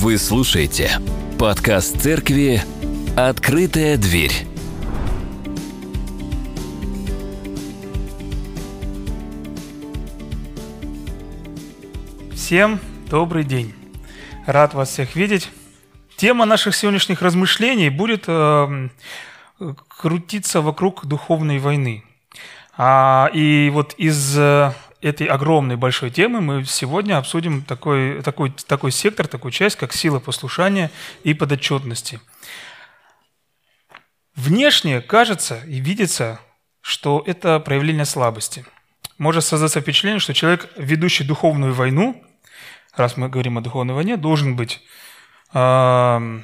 Вы слушаете подкаст церкви «Открытая дверь». Всем добрый день. Рад вас всех видеть. Тема наших сегодняшних размышлений будет э, крутиться вокруг духовной войны. А, и вот из э, этой огромной большой темы мы сегодня обсудим такой, такой, такой сектор, такую часть, как сила послушания и подотчетности. Внешне кажется и видится, что это проявление слабости. Может создаться впечатление, что человек, ведущий духовную войну, раз мы говорим о духовной войне, должен быть э,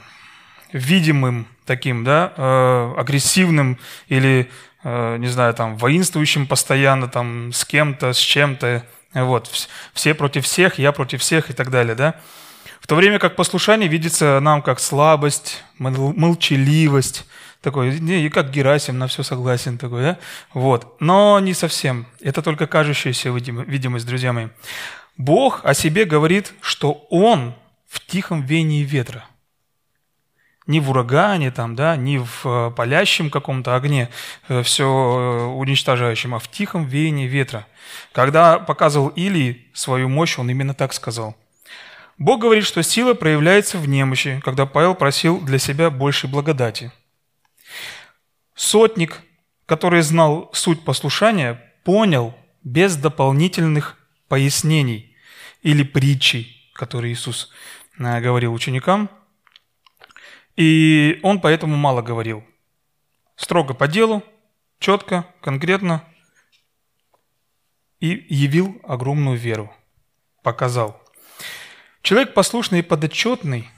видимым таким, да, э, агрессивным или не знаю, там, воинствующим постоянно, там, с кем-то, с чем-то, вот, все против всех, я против всех и так далее, да. В то время как послушание видится нам как слабость, молчаливость, такой, не, и как Герасим, на все согласен такой, да? Вот. Но не совсем. Это только кажущаяся видимость, друзья мои. Бог о себе говорит, что Он в тихом вении ветра – ни в урагане, там, да, ни в э, палящем каком-то огне, э, все э, уничтожающем, а в тихом веянии ветра. Когда показывал Илии свою мощь, он именно так сказал. Бог говорит, что сила проявляется в немощи, когда Павел просил для себя большей благодати. Сотник, который знал суть послушания, понял без дополнительных пояснений или притчей, которые Иисус говорил ученикам – и он поэтому мало говорил. Строго по делу, четко, конкретно. И явил огромную веру. Показал. Человек послушный и подотчетный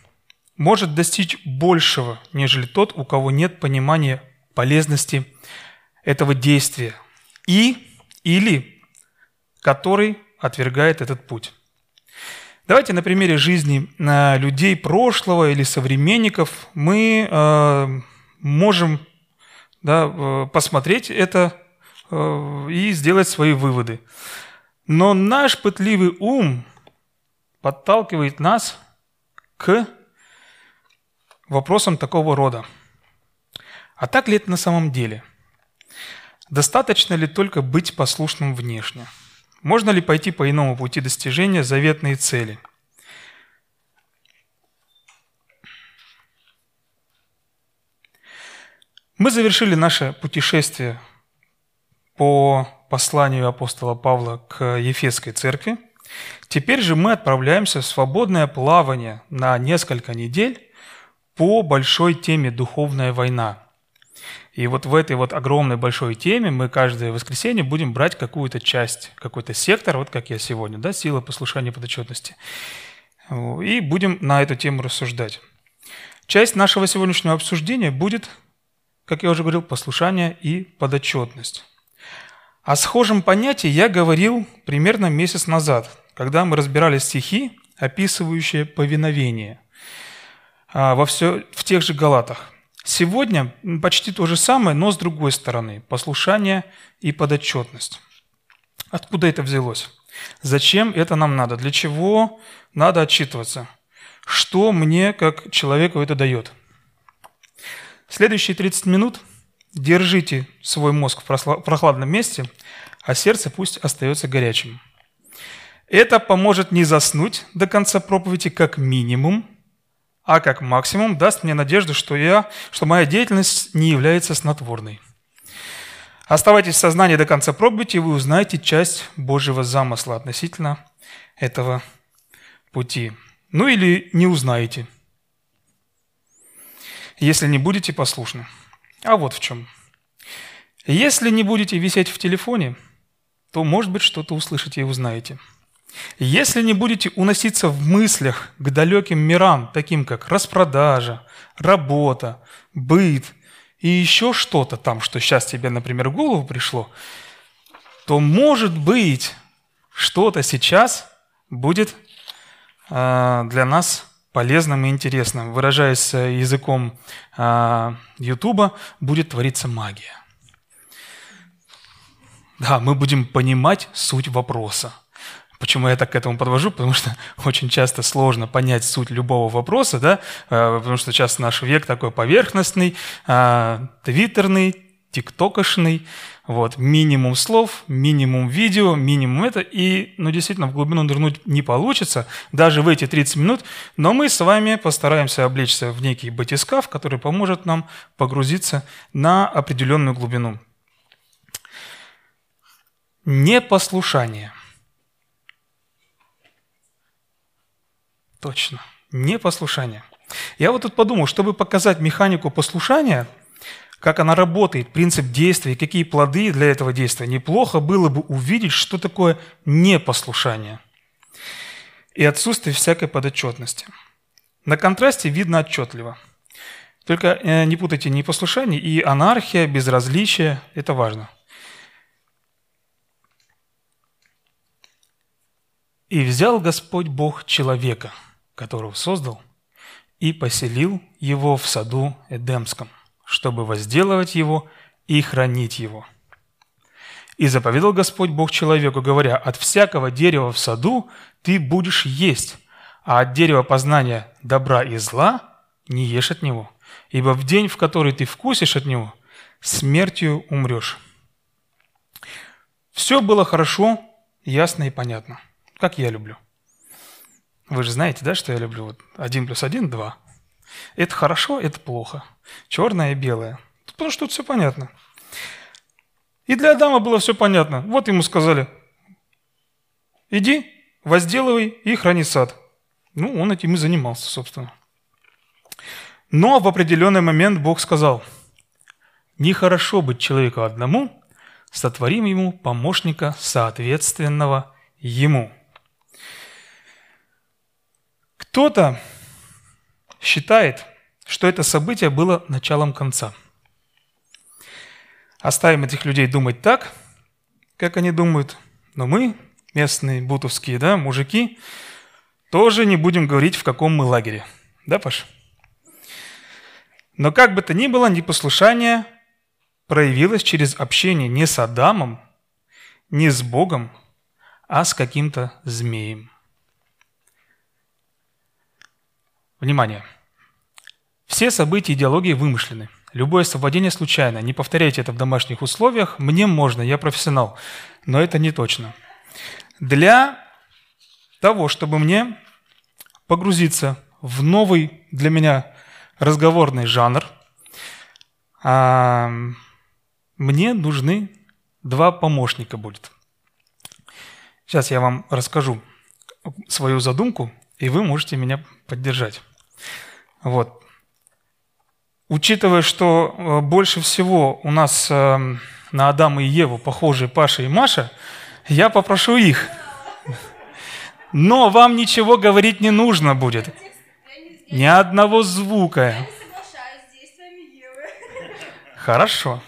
может достичь большего, нежели тот, у кого нет понимания полезности этого действия. И или который отвергает этот путь. Давайте на примере жизни э, людей прошлого или современников мы э, можем да, э, посмотреть это и сделать свои выводы. Но наш пытливый ум подталкивает нас к вопросам такого рода. А так ли это на самом деле? Достаточно ли только быть послушным внешне? Можно ли пойти по иному пути достижения заветной цели? Мы завершили наше путешествие по посланию апостола Павла к Ефесской церкви. Теперь же мы отправляемся в свободное плавание на несколько недель по большой теме «Духовная война». И вот в этой вот огромной большой теме мы каждое воскресенье будем брать какую-то часть, какой-то сектор, вот как я сегодня, да, сила послушания подотчетности. И будем на эту тему рассуждать. Часть нашего сегодняшнего обсуждения будет, как я уже говорил, послушание и подотчетность. О схожем понятии я говорил примерно месяц назад, когда мы разбирали стихи, описывающие повиновение а, во все, в тех же Галатах. Сегодня почти то же самое, но с другой стороны. Послушание и подотчетность. Откуда это взялось? Зачем это нам надо? Для чего надо отчитываться? Что мне, как человеку, это дает? Следующие 30 минут держите свой мозг в прохладном месте, а сердце пусть остается горячим. Это поможет не заснуть до конца проповеди как минимум – а как максимум даст мне надежду, что, я, что моя деятельность не является снотворной. Оставайтесь в сознании до конца пробуйте, и вы узнаете часть Божьего замысла относительно этого пути. Ну или не узнаете, если не будете послушны. А вот в чем. Если не будете висеть в телефоне, то, может быть, что-то услышите и узнаете – если не будете уноситься в мыслях к далеким мирам, таким как распродажа, работа, быт и еще что-то там, что сейчас тебе, например, в голову пришло, то, может быть, что-то сейчас будет э, для нас полезным и интересным. Выражаясь языком э, Ютуба, будет твориться магия. Да, мы будем понимать суть вопроса – Почему я так к этому подвожу? Потому что очень часто сложно понять суть любого вопроса, да? Э, потому что сейчас наш век такой поверхностный, а, твиттерный, тиктокошный, вот, минимум слов, минимум видео, минимум это, и, ну, действительно, в глубину нырнуть не получится, даже в эти 30 минут, но мы с вами постараемся облечься в некий батискаф, который поможет нам погрузиться на определенную глубину. Непослушание. Точно. Непослушание. Я вот тут подумал, чтобы показать механику послушания, как она работает, принцип действия, какие плоды для этого действия, неплохо было бы увидеть, что такое непослушание и отсутствие всякой подотчетности. На контрасте видно отчетливо. Только э, не путайте непослушание и анархия, безразличие – это важно. «И взял Господь Бог человека, которого создал, и поселил его в саду Эдемском, чтобы возделывать его и хранить его. И заповедал Господь Бог человеку, говоря, «От всякого дерева в саду ты будешь есть, а от дерева познания добра и зла не ешь от него, ибо в день, в который ты вкусишь от него, смертью умрешь». Все было хорошо, ясно и понятно, как я люблю. Вы же знаете, да, что я люблю? Вот один плюс один – два. Это хорошо, это плохо. Черное и белое. Потому что тут все понятно. И для Адама было все понятно. Вот ему сказали, иди, возделывай и храни сад. Ну, он этим и занимался, собственно. Но в определенный момент Бог сказал, нехорошо быть человеку одному, сотворим ему помощника, соответственного ему. Кто-то считает, что это событие было началом конца. Оставим этих людей думать так, как они думают, но мы, местные бутовские да, мужики, тоже не будем говорить, в каком мы лагере. Да, Паш? Но как бы то ни было, непослушание проявилось через общение не с Адамом, не с Богом, а с каким-то змеем. Внимание! Все события идеологии вымышлены. Любое совпадение случайно. Не повторяйте это в домашних условиях. Мне можно, я профессионал. Но это не точно. Для того, чтобы мне погрузиться в новый для меня разговорный жанр, а, мне нужны два помощника будет. Сейчас я вам расскажу свою задумку, и вы можете меня поддержать. Вот. Учитывая, что э, больше всего у нас э, на Адама и Еву похожи Паша и Маша, я попрошу их. Но вам ничего говорить не нужно будет. Ни одного звука. Хорошо.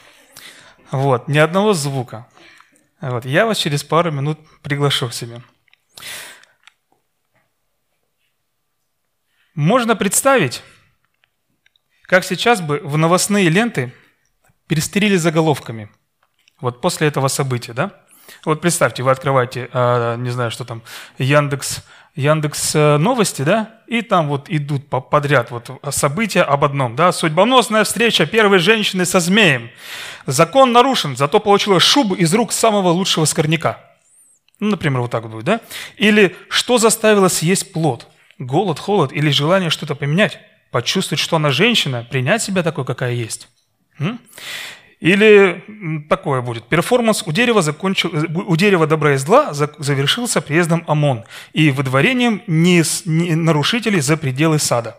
Вот, ни одного звука. Вот, я вас через пару минут приглашу к себе. Можно представить, как сейчас бы в новостные ленты перестерили заголовками. Вот после этого события, да? Вот представьте, вы открываете, э, не знаю, что там, Яндекс, Яндекс э, новости, да, и там вот идут подряд вот события об одном, да, судьбоносная встреча первой женщины со змеем. Закон нарушен, зато получила шубу из рук самого лучшего скорняка. Ну, например, вот так будет, да? Или что заставило съесть плод? Голод, холод или желание что-то поменять, почувствовать, что она женщина, принять себя такой, какая есть. Или такое будет. Перформанс у дерева, закончил, у дерева добра и зла завершился приездом ОМОН и выдворением не, не нарушителей за пределы сада.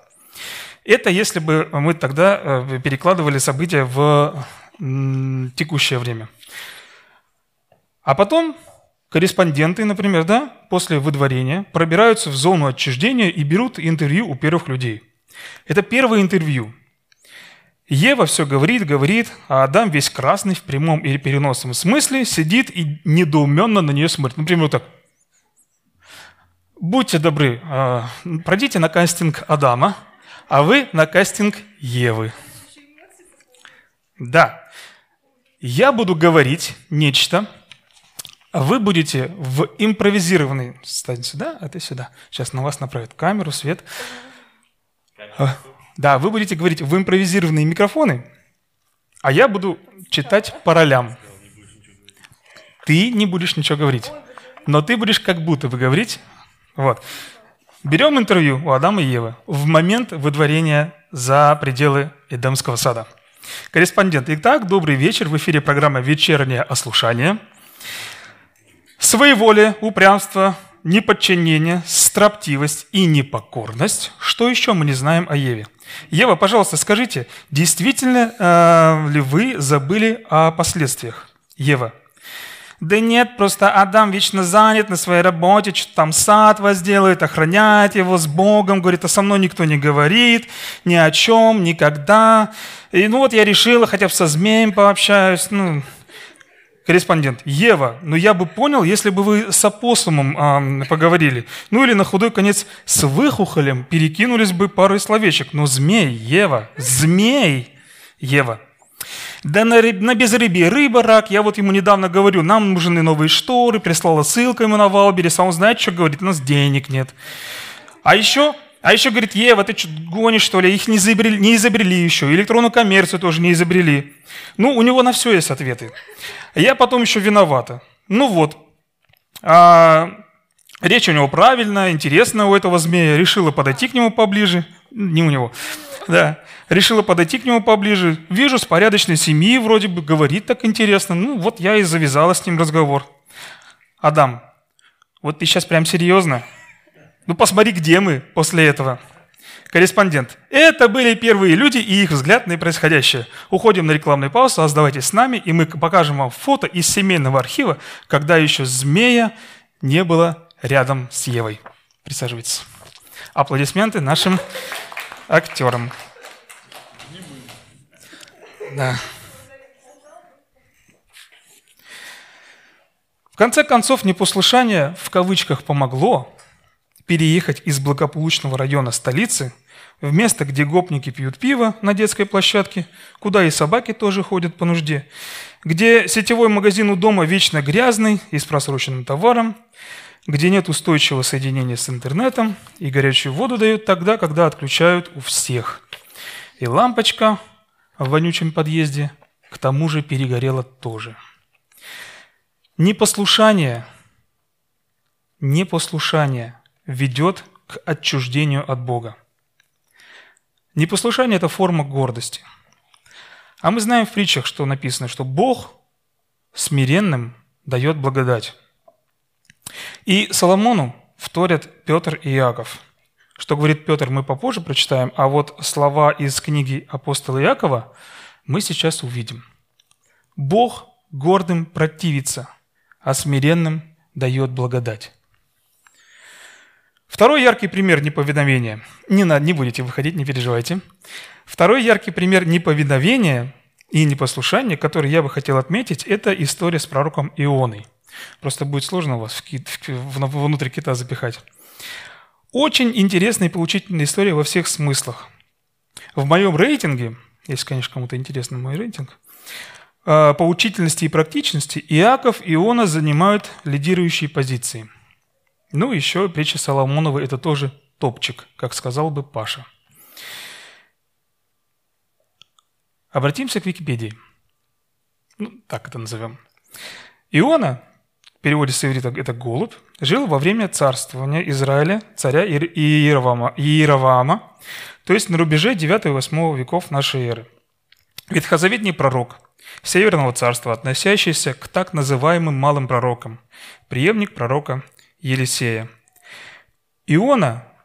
Это если бы мы тогда э, перекладывали события в текущее время. А потом Корреспонденты, например, да, после выдворения пробираются в зону отчуждения и берут интервью у первых людей. Это первое интервью. Ева все говорит, говорит, а Адам весь красный в прямом или переносном смысле сидит и недоуменно на нее смотрит. Например, вот так. Будьте добры, а, пройдите на кастинг Адама, а вы на кастинг Евы. Да. Я буду говорить нечто, вы будете в импровизированной... Стань сюда, а ты сюда. Сейчас на вас направят камеру, свет. А, да, вы будете говорить в импровизированные микрофоны, а я буду читать по ролям. Ты не будешь ничего говорить, но ты будешь как будто бы говорить. Вот. Берем интервью у Адама и Евы в момент выдворения за пределы Эдемского сада. Корреспондент. Итак, добрый вечер. В эфире программа «Вечернее ослушание». Своеволие, упрямство, неподчинение, строптивость и непокорность. Что еще мы не знаем о Еве? Ева, пожалуйста, скажите, действительно э, ли вы забыли о последствиях? Ева. Да нет, просто Адам вечно занят на своей работе, что там сад возделает, охраняет его с Богом, говорит, а со мной никто не говорит, ни о чем, никогда. И ну вот я решила, хотя бы со змеем пообщаюсь, ну, корреспондент, Ева, ну я бы понял, если бы вы с опоссумом э, поговорили. Ну или на худой конец с выхухолем перекинулись бы парой словечек. Но змей, Ева, змей, Ева. Да на, рыб, на безрыбье рыба, рак. Я вот ему недавно говорю, нам нужны новые шторы, прислала ссылку ему на Wildberries, а он знает, что говорит, у нас денег нет. А еще а еще говорит, Ева, ты что, гонишь, что ли? Их не изобрели, не изобрели еще. Электронную коммерцию тоже не изобрели. Ну, у него на все есть ответы. Я потом еще виновата. Ну вот. А, речь у него правильная, интересная у этого змея. Решила подойти к нему поближе. Не у него. Да. Решила подойти к нему поближе. Вижу, с порядочной семьи вроде бы, говорит так интересно. Ну, вот я и завязала с ним разговор. Адам, вот ты сейчас прям серьезно? Ну посмотри, где мы после этого. Корреспондент. Это были первые люди и их взгляд на происходящее. Уходим на рекламную паузу, оставайтесь с нами, и мы покажем вам фото из семейного архива, когда еще змея не было рядом с Евой. Присаживайтесь. Аплодисменты нашим актерам. Да. В конце концов, непослушание в кавычках помогло, переехать из благополучного района столицы в место, где гопники пьют пиво на детской площадке, куда и собаки тоже ходят по нужде, где сетевой магазин у дома вечно грязный и с просроченным товаром, где нет устойчивого соединения с интернетом и горячую воду дают тогда, когда отключают у всех. И лампочка в вонючем подъезде к тому же перегорела тоже. Непослушание, непослушание ведет к отчуждению от Бога. Непослушание – это форма гордости. А мы знаем в притчах, что написано, что Бог смиренным дает благодать. И Соломону вторят Петр и Иаков. Что говорит Петр, мы попозже прочитаем, а вот слова из книги апостола Иакова мы сейчас увидим. Бог гордым противится, а смиренным дает благодать. Второй яркий пример неповиновения. Не, надо, не будете выходить, не переживайте. Второй яркий пример неповиновения и непослушания, который я бы хотел отметить, это история с пророком Ионой. Просто будет сложно вас в кит, в, внутрь кита запихать. Очень интересная и поучительная история во всех смыслах. В моем рейтинге, если, конечно, кому-то интересно мой рейтинг, э, по учительности и практичности Иаков и Иона занимают лидирующие позиции – ну, еще притча Соломонова – это тоже топчик, как сказал бы Паша. Обратимся к Википедии. Ну, так это назовем. Иона, в переводе с иврита это голубь, жил во время царствования Израиля, царя Иеровама, то есть на рубеже 9-8 веков нашей эры. Ветхозаветний пророк Северного царства, относящийся к так называемым малым пророкам, преемник пророка Елисея. Иона –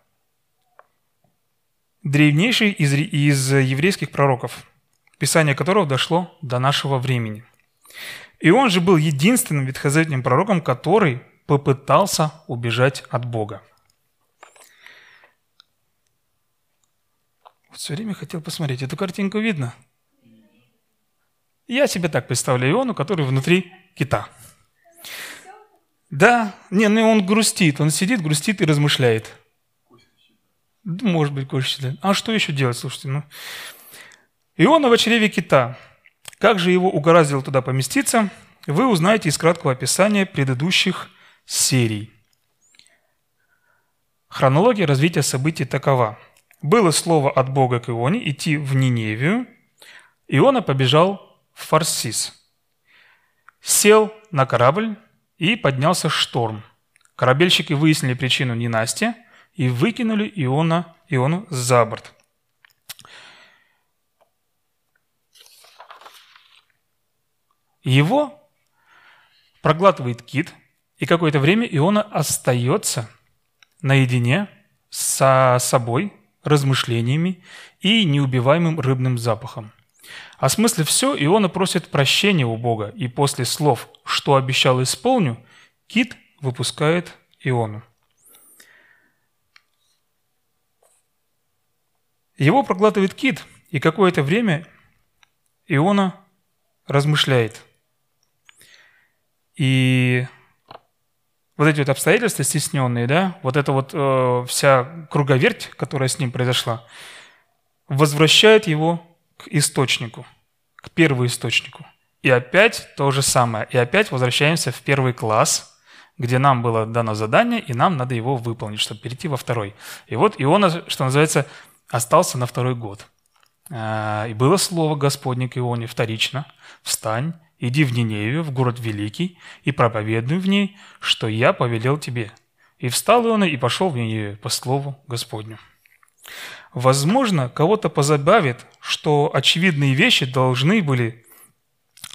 древнейший из, еврейских пророков, писание которого дошло до нашего времени. И он же был единственным ветхозаветным пророком, который попытался убежать от Бога. Вот все время хотел посмотреть, эту картинку видно? Я себе так представляю Иону, который внутри кита – да, не, ну он грустит, он сидит, грустит и размышляет. Может быть, кость считает. А что еще делать, слушайте? Ну. Иона в чреве кита. Как же его угораздило туда поместиться? вы узнаете из краткого описания предыдущих серий. Хронология развития событий такова. Было слово от Бога к Ионе идти в Ниневию. Иона побежал в Фарсис. Сел на корабль и поднялся шторм. Корабельщики выяснили причину ненастья и выкинули Иона, Иону за борт. Его проглатывает кит, и какое-то время Иона остается наедине со собой, размышлениями и неубиваемым рыбным запахом. Осмыслив все, Иона просит прощения у Бога, и после слов «что обещал, исполню», кит выпускает Иону. Его проглатывает кит, и какое-то время Иона размышляет. И вот эти вот обстоятельства стесненные, да, вот эта вот э, вся круговерть, которая с ним произошла, возвращает его к источнику, к первоисточнику. И опять то же самое. И опять возвращаемся в первый класс, где нам было дано задание, и нам надо его выполнить, чтобы перейти во второй. И вот Иона, что называется, остался на второй год. А, и было слово Господне к Ионе вторично. «Встань, иди в Ниневию, в город великий, и проповедуй в ней, что я повелел тебе». И встал Иона и пошел в Ниневию по слову Господню. Возможно, кого-то позабавит, что очевидные вещи должны были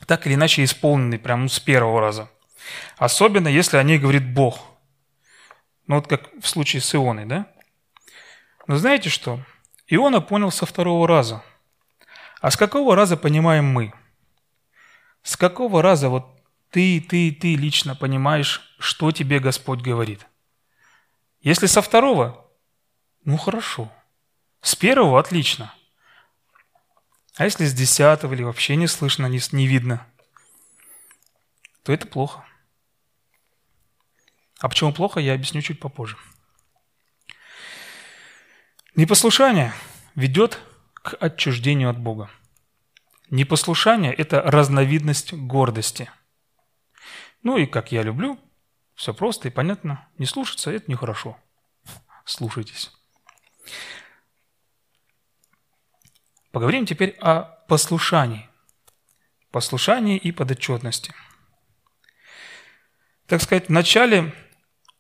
так или иначе исполнены прямо с первого раза. Особенно, если о ней говорит Бог. Ну вот как в случае с Ионой, да? Но знаете что? Иона понял со второго раза. А с какого раза понимаем мы? С какого раза вот ты, ты, ты лично понимаешь, что тебе Господь говорит? Если со второго, ну хорошо. С первого отлично. А если с десятого или вообще не слышно, не, не видно, то это плохо. А почему плохо, я объясню чуть попозже. Непослушание ведет к отчуждению от Бога. Непослушание – это разновидность гордости. Ну и как я люблю, все просто и понятно. Не слушаться – это нехорошо. Слушайтесь. Поговорим теперь о послушании. Послушании и подотчетности. Так сказать, вначале,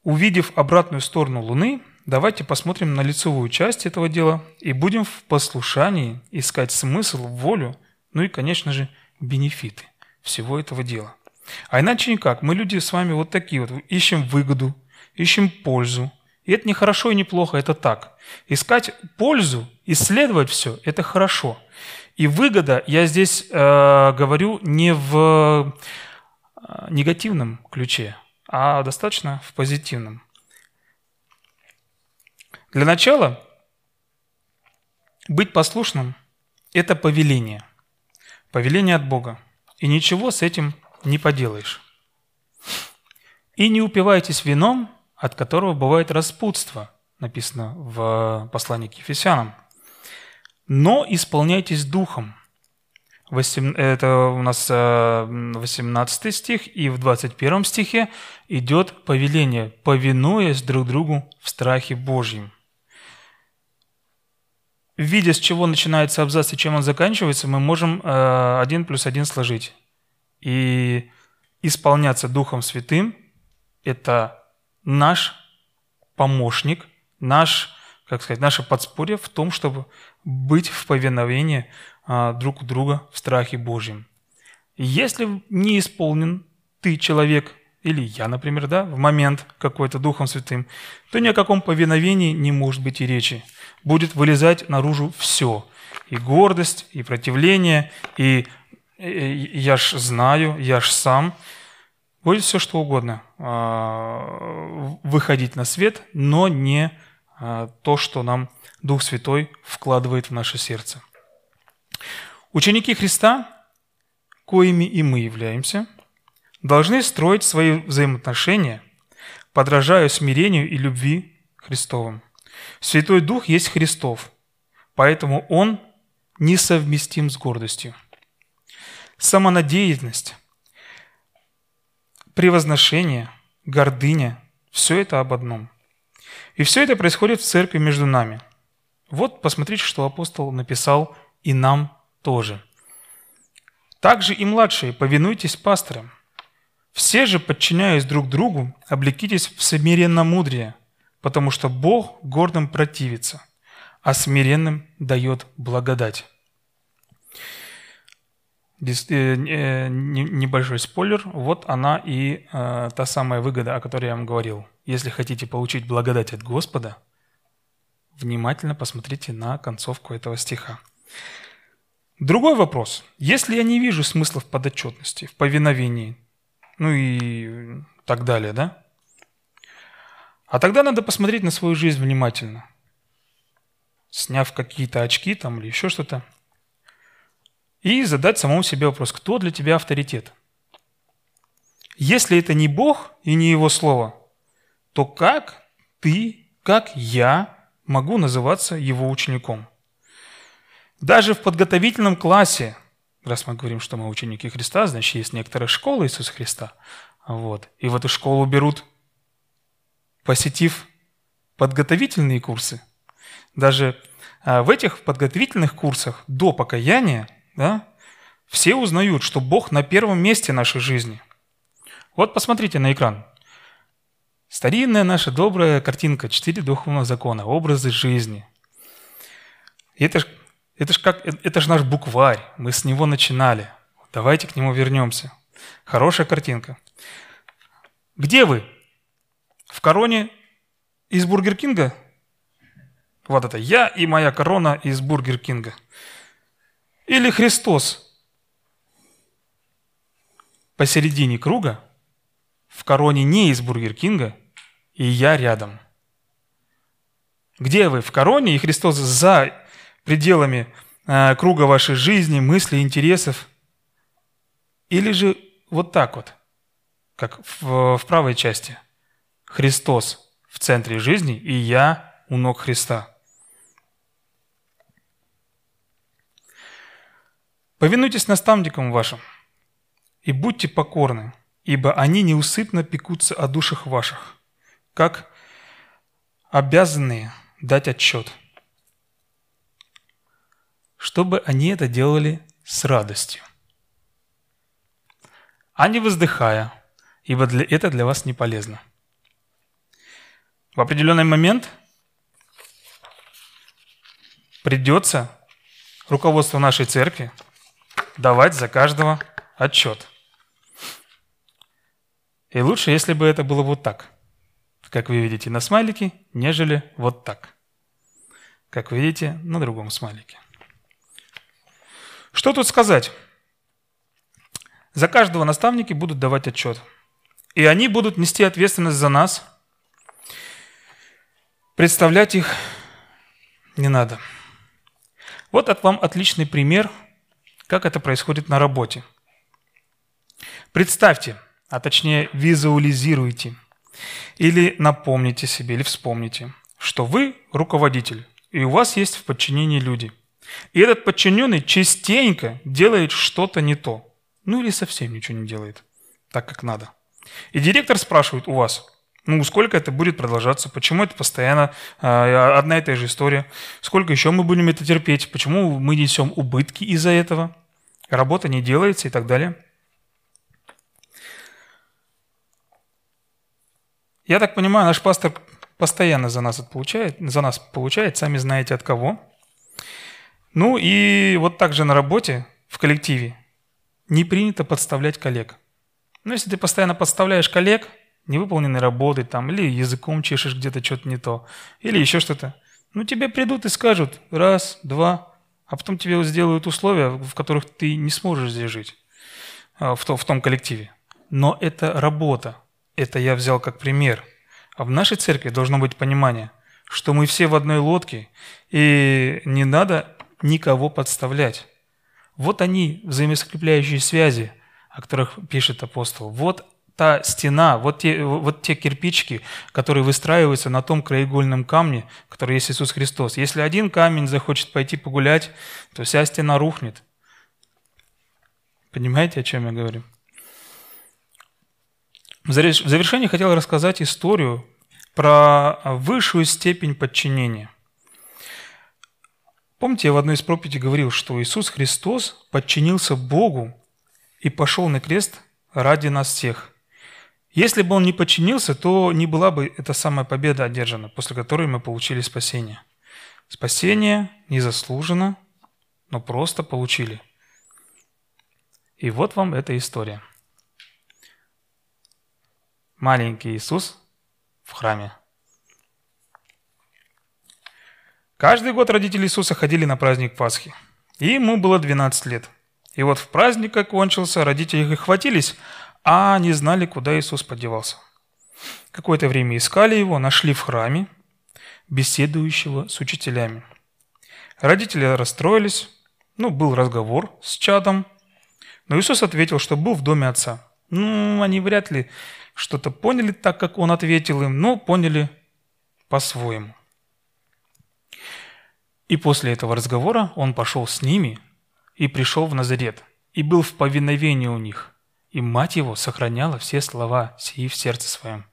увидев обратную сторону Луны, давайте посмотрим на лицевую часть этого дела и будем в послушании искать смысл, волю, ну и, конечно же, бенефиты всего этого дела. А иначе никак. Мы люди с вами вот такие вот. Ищем выгоду, ищем пользу. И это не хорошо и не плохо, это так. Искать пользу, исследовать все – это хорошо. И выгода, я здесь э, говорю не в э, негативном ключе, а достаточно в позитивном. Для начала быть послушным – это повеление. Повеление от Бога. И ничего с этим не поделаешь. И не упивайтесь вином, от которого бывает распутство, написано в послании к Ефесянам. Но исполняйтесь духом. Это у нас 18 э, стих, и в 21 стихе идет повеление, повинуясь друг другу в страхе Божьем видя, с чего начинается абзац и чем он заканчивается, мы можем э, один плюс один сложить. И исполняться Духом Святым – это наш помощник, наш, как сказать, наше подспорье в том, чтобы быть в повиновении э, друг у друга в страхе Божьем. Если не исполнен ты, человек, или я, например, да, в момент какой-то Духом Святым, то ни о каком повиновении не может быть и речи – будет вылезать наружу все. И гордость, и противление, и, и я ж знаю, я ж сам. Будет все что угодно а, выходить на свет, но не а, то, что нам Дух Святой вкладывает в наше сердце. Ученики Христа, коими и мы являемся, должны строить свои взаимоотношения, подражая смирению и любви Христовым. Святой Дух есть Христов, поэтому Он несовместим с гордостью. Самонадеянность превозношение, гордыня – все это об одном. И все это происходит в церкви между нами. Вот посмотрите, что апостол написал и нам тоже. Также и младшие, повинуйтесь пасторам. Все же, подчиняясь друг другу, облекитесь в смиренно-мудрее, потому что Бог гордым противится, а смиренным дает благодать. Э, небольшой спойлер, вот она и э, та самая выгода, о которой я вам говорил. Если хотите получить благодать от Господа, внимательно посмотрите на концовку этого стиха. Другой вопрос. Если я не вижу смысла в подотчетности, в повиновении, ну и так далее, да? А тогда надо посмотреть на свою жизнь внимательно. Сняв какие-то очки там или еще что-то. И задать самому себе вопрос, кто для тебя авторитет? Если это не Бог и не Его Слово, то как ты, как я могу называться Его учеником? Даже в подготовительном классе, раз мы говорим, что мы ученики Христа, значит, есть некоторая школа Иисуса Христа. Вот. И в эту школу берут, посетив подготовительные курсы. Даже а, в этих подготовительных курсах до покаяния да, все узнают, что Бог на первом месте нашей жизни. Вот посмотрите на экран. Старинная наша добрая картинка «Четыре духовных закона», образы жизни. Это это же как, это ж наш букварь, мы с него начинали. Давайте к нему вернемся. Хорошая картинка. Где вы? В короне из Бургер Кинга? Вот это я и моя корона из Бургер Кинга. Или Христос посередине круга, в короне не из Бургер Кинга, и я рядом. Где вы? В короне, и Христос за пределами э, круга вашей жизни, мыслей, интересов? Или же вот так вот, как в, в правой части? Христос в центре жизни, и я у ног Христа. Повинуйтесь наставникам вашим и будьте покорны, ибо они неусыпно пекутся о душах ваших, как обязанные дать отчет – чтобы они это делали с радостью, а не воздыхая, ибо для, это для вас не полезно. В определенный момент придется руководство нашей церкви давать за каждого отчет. И лучше, если бы это было вот так, как вы видите на смайлике, нежели вот так, как вы видите на другом смайлике. Что тут сказать? За каждого наставники будут давать отчет. И они будут нести ответственность за нас. Представлять их не надо. Вот от вам отличный пример, как это происходит на работе. Представьте, а точнее визуализируйте, или напомните себе, или вспомните, что вы руководитель, и у вас есть в подчинении люди – и этот подчиненный частенько делает что-то не то. Ну или совсем ничего не делает так, как надо. И директор спрашивает у вас, ну, сколько это будет продолжаться, почему это постоянно э, одна и та же история, сколько еще мы будем это терпеть, почему мы несем убытки из-за этого, работа не делается и так далее. Я так понимаю, наш пастор постоянно за нас, получает, за нас получает, сами знаете от кого – ну и вот так же на работе, в коллективе, не принято подставлять коллег. Ну, если ты постоянно подставляешь коллег, невыполненной работы там, или языком чешешь где-то что-то не то, или еще что-то, ну, тебе придут и скажут раз, два, а потом тебе сделают условия, в которых ты не сможешь здесь жить, а, в, том, в том коллективе. Но это работа. Это я взял как пример. А в нашей церкви должно быть понимание, что мы все в одной лодке, и не надо никого подставлять. Вот они, взаимоскрепляющие связи, о которых пишет апостол. Вот та стена, вот те, вот те кирпичики, которые выстраиваются на том краеугольном камне, который есть Иисус Христос. Если один камень захочет пойти погулять, то вся стена рухнет. Понимаете, о чем я говорю? В завершение хотел рассказать историю про высшую степень подчинения. Помните, я в одной из проповедей говорил, что Иисус Христос подчинился Богу и пошел на крест ради нас всех. Если бы Он не подчинился, то не была бы эта самая победа одержана, после которой мы получили спасение. Спасение незаслуженно, но просто получили. И вот вам эта история маленький Иисус в храме. Каждый год родители Иисуса ходили на праздник Пасхи. И ему было 12 лет. И вот в праздник, как кончился, родители их хватились, а не знали, куда Иисус подевался. Какое-то время искали его, нашли в храме, беседующего с учителями. Родители расстроились, ну, был разговор с чадом, но Иисус ответил, что был в доме отца. Ну, они вряд ли что-то поняли так, как он ответил им, но поняли по-своему. И после этого разговора он пошел с ними и пришел в Назарет, и был в повиновении у них. И мать его сохраняла все слова сии в сердце своем.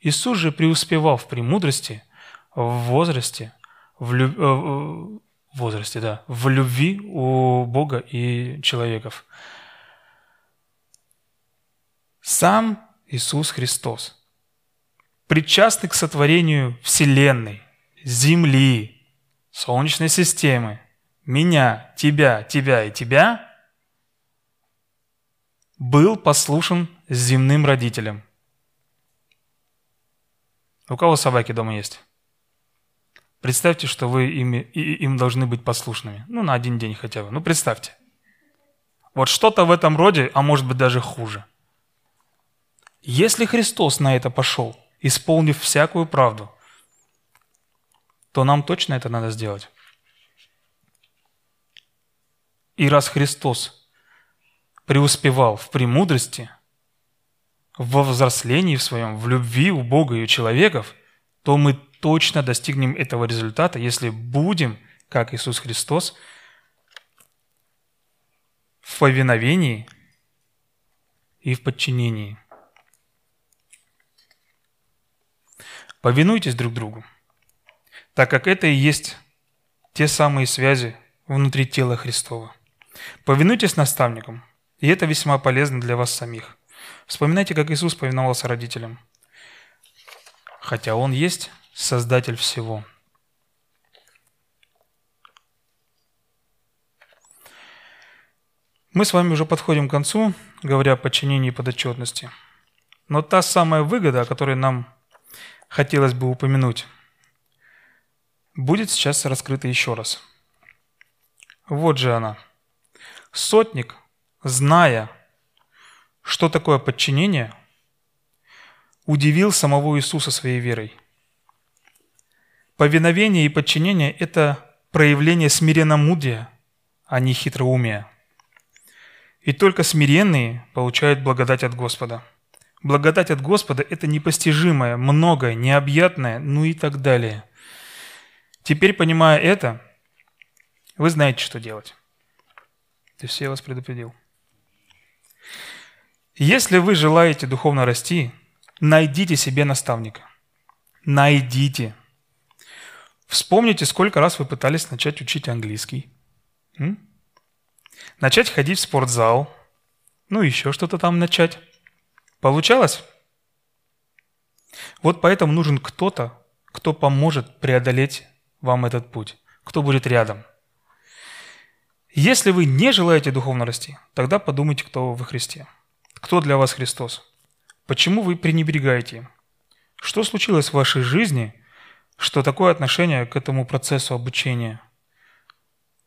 Иисус же преуспевал в премудрости, в возрасте, в, люб... Э, в возрасте, да, в любви у Бога и человеков. Сам Иисус Христос, причастный к сотворению Вселенной, Земли, Солнечной системы, меня, тебя, тебя и тебя, был послушен земным родителям. У кого собаки дома есть? Представьте, что вы им, им должны быть послушными. Ну, на один день хотя бы. Ну, представьте. Вот что-то в этом роде, а может быть даже хуже – если Христос на это пошел, исполнив всякую правду, то нам точно это надо сделать. И раз Христос преуспевал в премудрости, во взрослении в своем, в любви у Бога и у человеков, то мы точно достигнем этого результата, если будем, как Иисус Христос, в повиновении и в подчинении – Повинуйтесь друг другу, так как это и есть те самые связи внутри тела Христова. Повинуйтесь наставникам, и это весьма полезно для вас самих. Вспоминайте, как Иисус повиновался родителям, хотя Он есть Создатель всего. Мы с вами уже подходим к концу, говоря о подчинении и подотчетности. Но та самая выгода, о которой нам хотелось бы упомянуть, будет сейчас раскрыта еще раз. Вот же она. Сотник, зная, что такое подчинение, удивил самого Иисуса своей верой. Повиновение и подчинение – это проявление смиренномудрия, а не хитроумия. И только смиренные получают благодать от Господа – Благодать от Господа – это непостижимое, многое, необъятное, ну и так далее. Теперь, понимая это, вы знаете, что делать. То есть я вас предупредил. Если вы желаете духовно расти, найдите себе наставника. Найдите. Вспомните, сколько раз вы пытались начать учить английский. М? Начать ходить в спортзал. Ну, еще что-то там начать. Получалось? Вот поэтому нужен кто-то, кто поможет преодолеть вам этот путь, кто будет рядом. Если вы не желаете духовно расти, тогда подумайте, кто вы Христе. Кто для вас Христос? Почему вы пренебрегаете им? Что случилось в вашей жизни, что такое отношение к этому процессу обучения?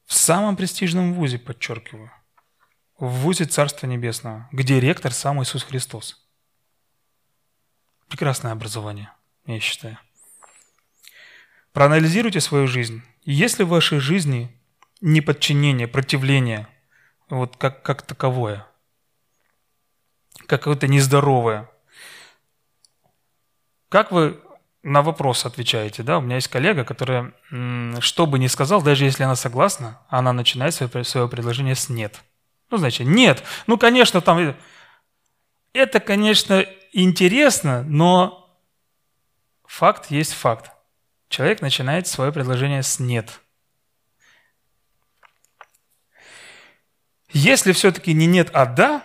В самом престижном вузе, подчеркиваю, в вузе Царства Небесного, где ректор сам Иисус Христос. Прекрасное образование, я считаю. Проанализируйте свою жизнь. Если в вашей жизни неподчинение, противление, вот как, как таковое, какое-то нездоровое, как вы на вопрос отвечаете, да? У меня есть коллега, которая, что бы ни сказал, даже если она согласна, она начинает свое, свое предложение с «нет». Ну, значит, «нет». Ну, конечно, там... Это, конечно, интересно, но факт есть факт. Человек начинает свое предложение с «нет». Если все-таки не «нет», а «да»,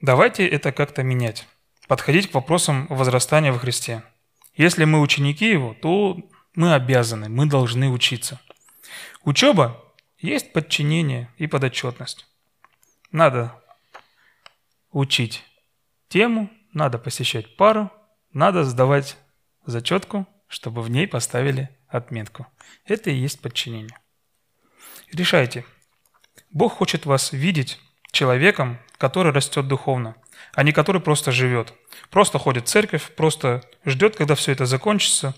давайте это как-то менять. Подходить к вопросам возрастания во Христе. Если мы ученики Его, то мы обязаны, мы должны учиться. Учеба есть подчинение и подотчетность. Надо учить тему, надо посещать пару, надо сдавать зачетку, чтобы в ней поставили отметку. Это и есть подчинение. Решайте. Бог хочет вас видеть человеком, который растет духовно, а не который просто живет. Просто ходит в церковь, просто ждет, когда все это закончится,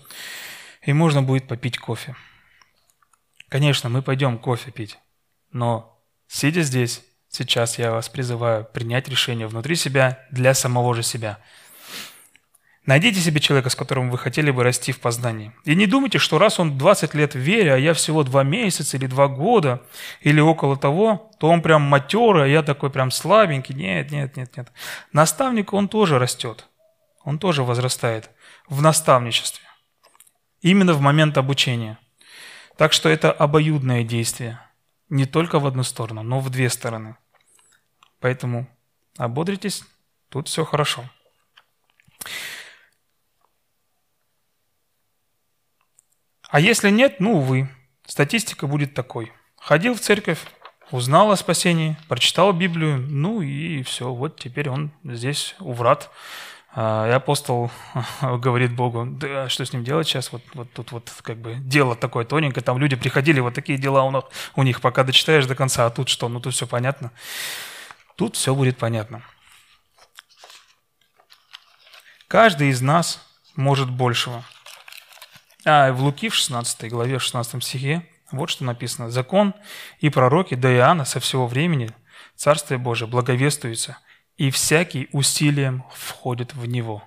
и можно будет попить кофе. Конечно, мы пойдем кофе пить, но сидя здесь, сейчас я вас призываю принять решение внутри себя для самого же себя – Найдите себе человека, с которым вы хотели бы расти в познании. И не думайте, что раз он 20 лет в вере, а я всего 2 месяца или 2 года, или около того, то он прям матерый, а я такой прям слабенький. Нет, нет, нет, нет. Наставник, он тоже растет. Он тоже возрастает в наставничестве. Именно в момент обучения. Так что это обоюдное действие. Не только в одну сторону, но в две стороны. Поэтому ободритесь, тут все хорошо. А если нет, ну, увы, статистика будет такой. Ходил в церковь, узнал о спасении, прочитал Библию, ну и все, вот теперь он здесь у врат. А, и апостол говорит Богу, да что с ним делать сейчас? Вот, вот тут вот как бы дело такое тоненькое, там люди приходили, вот такие дела у них, у них, пока дочитаешь до конца, а тут что? Ну тут все понятно. Тут все будет понятно. Каждый из нас может большего – а в Луки в 16 главе, в 16 стихе, вот что написано. «Закон и пророки до Иоанна со всего времени Царствие Божие благовествуется, и всякий усилием входит в него».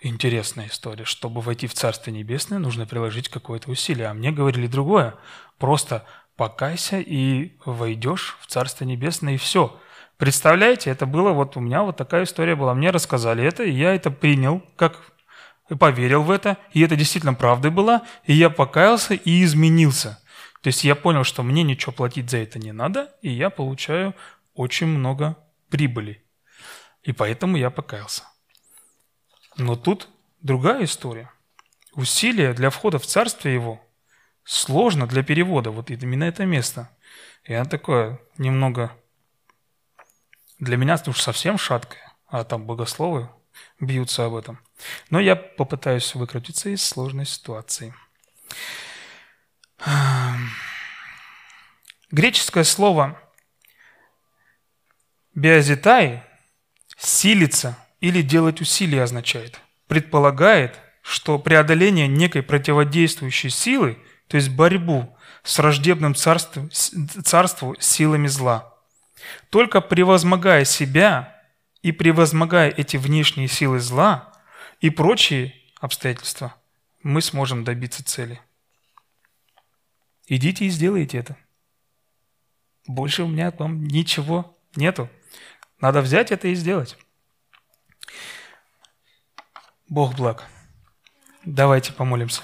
Интересная история. Чтобы войти в Царствие Небесное, нужно приложить какое-то усилие. А мне говорили другое. Просто покайся и войдешь в Царство Небесное, и все. Представляете, это было вот у меня вот такая история была. Мне рассказали это, и я это принял как поверил в это, и это действительно правдой была, и я покаялся и изменился. То есть я понял, что мне ничего платить за это не надо, и я получаю очень много прибыли. И поэтому я покаялся. Но тут другая история. Усилия для входа в Царствие Его сложно для перевода, вот именно это место. И оно такое немного для меня уж совсем шаткое, а там богословы бьются об этом. Но я попытаюсь выкрутиться из сложной ситуации. Греческое слово «биозитай» «силиться» или «делать усилия» означает. Предполагает, что преодоление некой противодействующей силы, то есть борьбу с враждебным царством, царству силами зла. Только превозмогая себя, и превозмогая эти внешние силы зла и прочие обстоятельства, мы сможем добиться цели. Идите и сделайте это. Больше у меня там ничего нету. Надо взять это и сделать. Бог благ. Давайте помолимся.